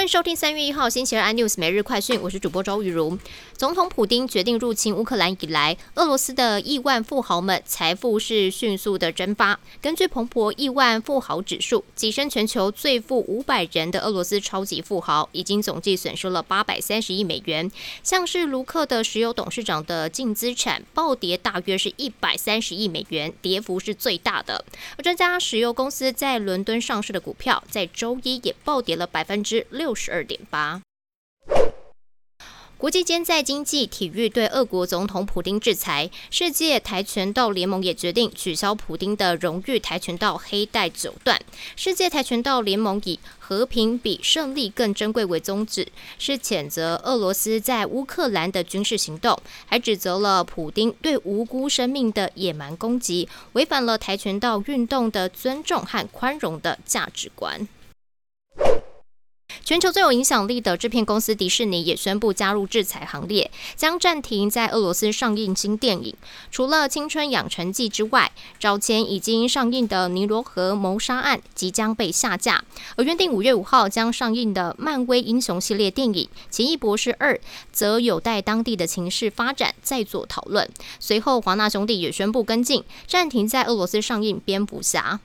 欢迎收听三月一号星期二 iNews 每日快讯，我是主播周玉如。总统普丁决定入侵乌克兰以来，俄罗斯的亿万富豪们财富是迅速的蒸发。根据彭博亿万富豪指数，跻身全球最富五百人的俄罗斯超级富豪，已经总计损失了八百三十亿美元。像是卢克的石油董事长的净资产暴跌大约是一百三十亿美元，跌幅是最大的。而这家石油公司在伦敦上市的股票，在周一也暴跌了百分之。六十二点八。国际间在经济、体育对俄国总统普京制裁，世界跆拳道联盟也决定取消普京的荣誉跆拳道黑带九段。世界跆拳道联盟以“和平比胜利更珍贵”为宗旨，是谴责俄罗斯在乌克兰的军事行动，还指责了普京对无辜生命的野蛮攻击，违反了跆拳道运动的尊重和宽容的价值观。全球最有影响力的制片公司迪士尼也宣布加入制裁行列，将暂停在俄罗斯上映新电影。除了《青春养成记》之外，早前已经上映的《尼罗河谋杀案》即将被下架，而原定五月五号将上映的漫威英雄系列电影《奇异博士二》则有待当地的情势发展再做讨论。随后，华纳兄弟也宣布跟进，暂停在俄罗斯上映《蝙蝠侠》。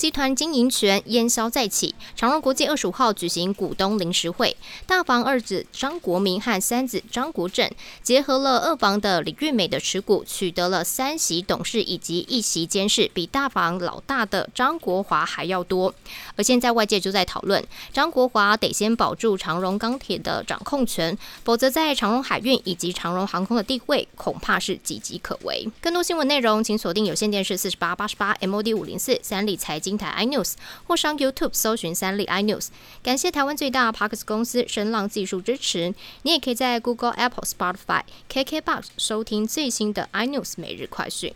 集团经营权烟消再起，长荣国际二十五号举行股东临时会，大房二子张国民和三子张国正结合了二房的李玉美的持股，取得了三席董事以及一席监事，比大房老大的张国华还要多。而现在外界就在讨论，张国华得先保住长荣钢铁的掌控权，否则在长荣海运以及长荣航空的地位恐怕是岌岌可危。更多新闻内容，请锁定有线电视四十八八十八 MOD 五零四三立财经。平台 iNews 或上 YouTube 搜寻三立 iNews，感谢台湾最大 Parks 公司声浪技术支持。你也可以在 Google、Apple、Spotify、KKBox 收听最新的 iNews 每日快讯。